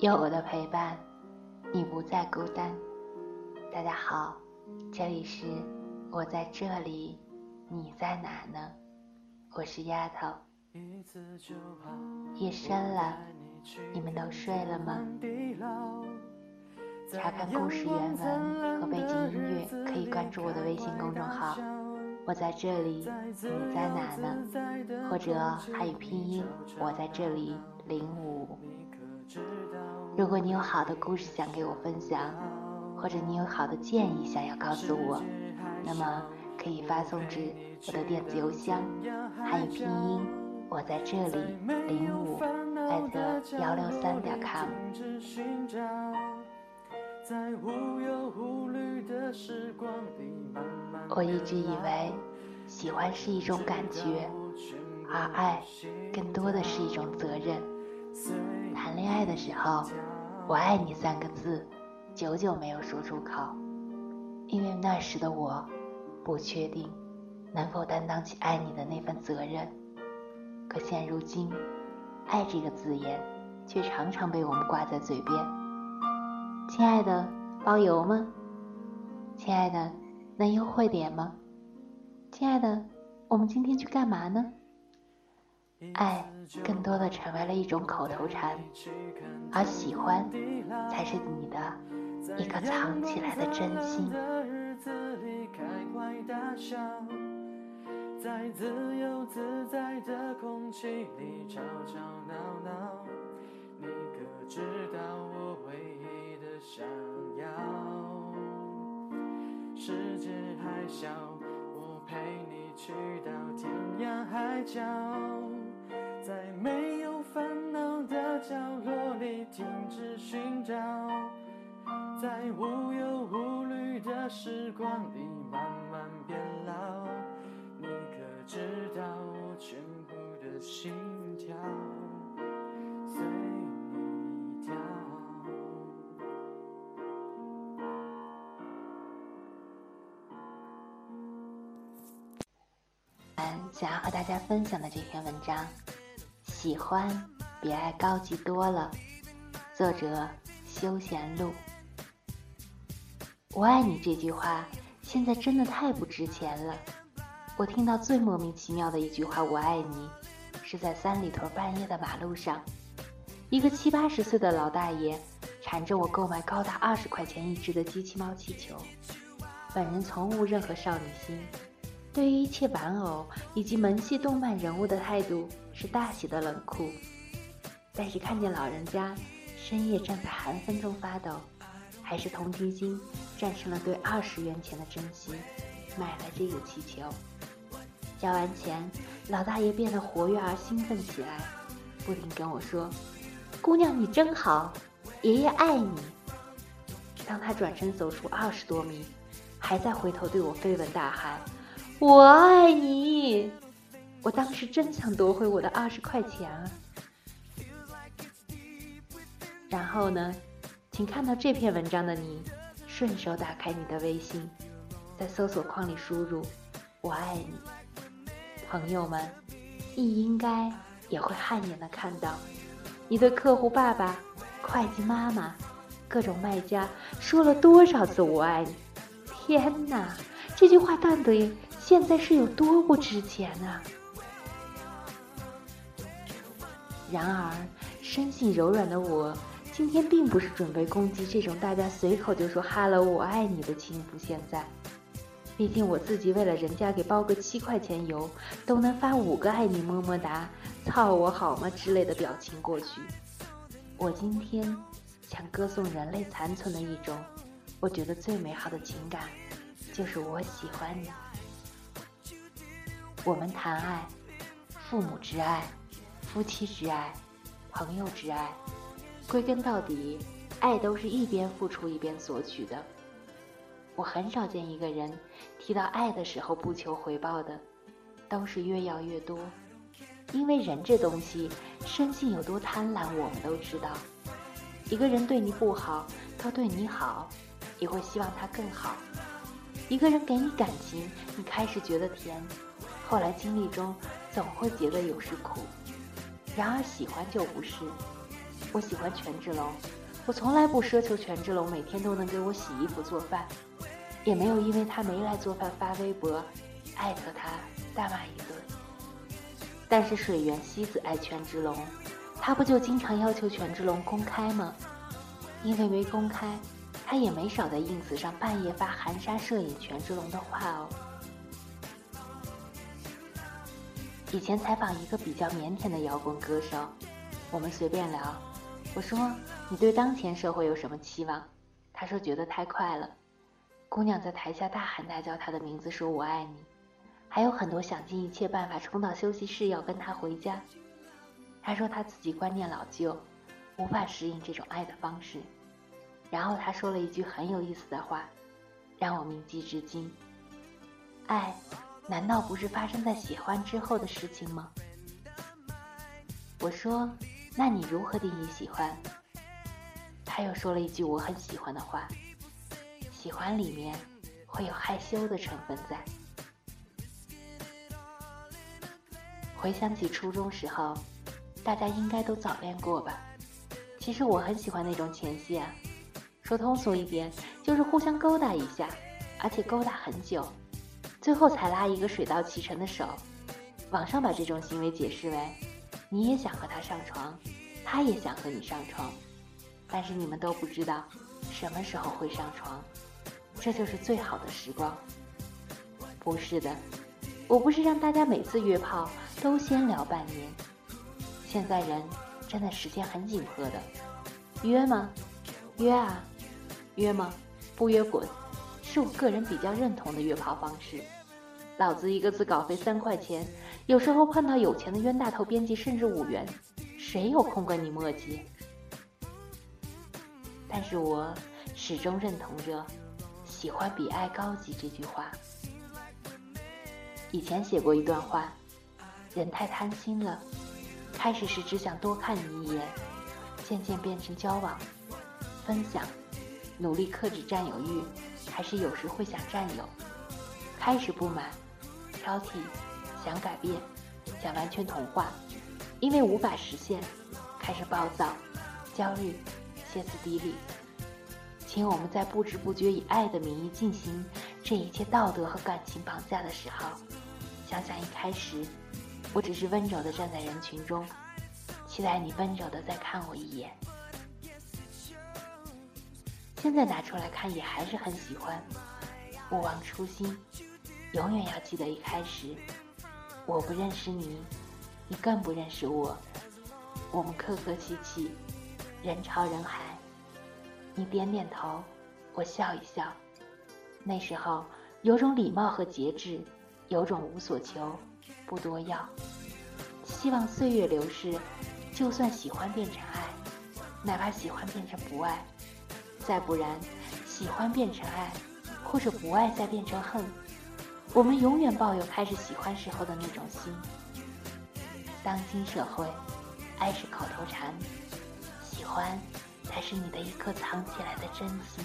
有我的陪伴，你不再孤单。大家好，这里是我在这里，你在哪呢？我是丫头。夜深了，你们都睡了吗？查看故事原文和背景音乐，可以关注我的微信公众号。我在这里，你在哪呢？或者汉语拼音，我在这里零五。如果你有好的故事想给我分享，或者你有好的建议想要告诉我，那么可以发送至我的电子邮箱汉语拼音我在这里零五艾特幺六三点 com。我一直以为，喜欢是一种感觉，而爱更多的是一种责任。谈恋爱的时候，“我爱你”三个字，久久没有说出口，因为那时的我，不确定能否担当起爱你的那份责任。可现如今，“爱”这个字眼，却常常被我们挂在嘴边。亲爱的，包邮吗？亲爱的，能优惠点吗？亲爱的，我们今天去干嘛呢？爱更多的成为了一种口头禅，而喜欢才是你的一颗藏起来的真心。在自由自在的空气里吵吵闹闹，你可知道我唯一的想要？世界还小，我陪你去到天涯海角，在无忧无虑的时光里慢慢变老。你可知道我全部的心跳随你跳。想要和大家分享的这篇文章，喜欢比爱高级多了。作者：休闲路。我爱你这句话，现在真的太不值钱了。我听到最莫名其妙的一句话“我爱你”，是在三里屯半夜的马路上，一个七八十岁的老大爷缠着我购买高达二十块钱一只的机器猫气球。本人从无任何少女心，对于一切玩偶以及萌系动漫人物的态度是大写的冷酷。但是看见老人家深夜站在寒风中发抖，还是同情心战胜了对二十元钱的珍惜，买了这个气球。交完钱，老大爷变得活跃而兴奋起来，不停跟我说：“姑娘，你真好，爷爷爱你。”当他转身走出二十多米，还在回头对我飞吻大喊：“我爱你！”我当时真想夺回我的二十块钱啊！然后呢，请看到这篇文章的你，顺手打开你的微信，在搜索框里输入“我爱你”。朋友们，你应该也会汗颜的看到，你对客户爸爸、会计妈妈、各种卖家说了多少次“我爱你”。天哪，这句话到底现在是有多不值钱啊！然而，生性柔软的我，今天并不是准备攻击这种大家随口就说 “hello 我爱你”的情妇。现在。毕竟我自己为了人家给包个七块钱邮，都能发五个爱你么么哒、操我好吗之类的表情过去。我今天想歌颂人类残存的一种，我觉得最美好的情感，就是我喜欢你。我们谈爱，父母之爱、夫妻之爱、朋友之爱，归根到底，爱都是一边付出一边索取的。我很少见一个人提到爱的时候不求回报的，都是越要越多。因为人这东西，生性有多贪婪，我们都知道。一个人对你不好，他对你好，也会希望他更好。一个人给你感情，你开始觉得甜，后来经历中总会觉得有时苦。然而喜欢就不是，我喜欢权志龙，我从来不奢求权志龙每天都能给我洗衣服做饭，也没有因为他没来做饭发微博，艾特他大骂一顿。但是水原希子爱权志龙，他不就经常要求权志龙公开吗？因为没公开，他也没少在 ins 上半夜发含沙射影权志龙的话哦。以前采访一个比较腼腆的摇滚歌手，我们随便聊。我说：“你对当前社会有什么期望？”他说：“觉得太快了。”姑娘在台下大喊大叫他的名字，说我爱你。还有很多想尽一切办法冲到休息室要跟他回家。他说他自己观念老旧，无法适应这种爱的方式。然后他说了一句很有意思的话，让我铭记至今：爱。难道不是发生在喜欢之后的事情吗？我说，那你如何定义喜欢？他又说了一句我很喜欢的话：喜欢里面会有害羞的成分在。回想起初中时候，大家应该都早恋过吧？其实我很喜欢那种前戏啊，说通俗一点，就是互相勾搭一下，而且勾搭很久。最后才拉一个水到渠成的手，网上把这种行为解释为，你也想和他上床，他也想和你上床，但是你们都不知道什么时候会上床，这就是最好的时光。不是的，我不是让大家每次约炮都先聊半年，现在人真的时间很紧迫的，约吗？约啊，约吗？不约滚，是我个人比较认同的约炮方式。老子一个字稿费三块钱，有时候碰到有钱的冤大头编辑，甚至五元，谁有空跟你磨叽？但是我始终认同着“喜欢比爱高级”这句话。以前写过一段话：人太贪心了，开始时只想多看你一眼，渐渐变成交往、分享，努力克制占有欲，还是有时会想占有，开始不满。挑剔，想改变，想完全同化，因为无法实现，开始暴躁、焦虑、歇斯底里。请我们在不知不觉以爱的名义进行这一切道德和感情绑架的时候，想想一开始，我只是温柔的站在人群中，期待你温柔的再看我一眼。现在拿出来看，也还是很喜欢，勿忘初心。永远要记得一开始，我不认识你，你更不认识我。我们客客气气，人潮人海，你点点头，我笑一笑。那时候有种礼貌和节制，有种无所求，不多要。希望岁月流逝，就算喜欢变成爱，哪怕喜欢变成不爱，再不然，喜欢变成爱，或者不爱再变成恨。我们永远抱有开始喜欢时候的那种心。当今社会，爱是口头禅，喜欢才是你的一颗藏起来的真心。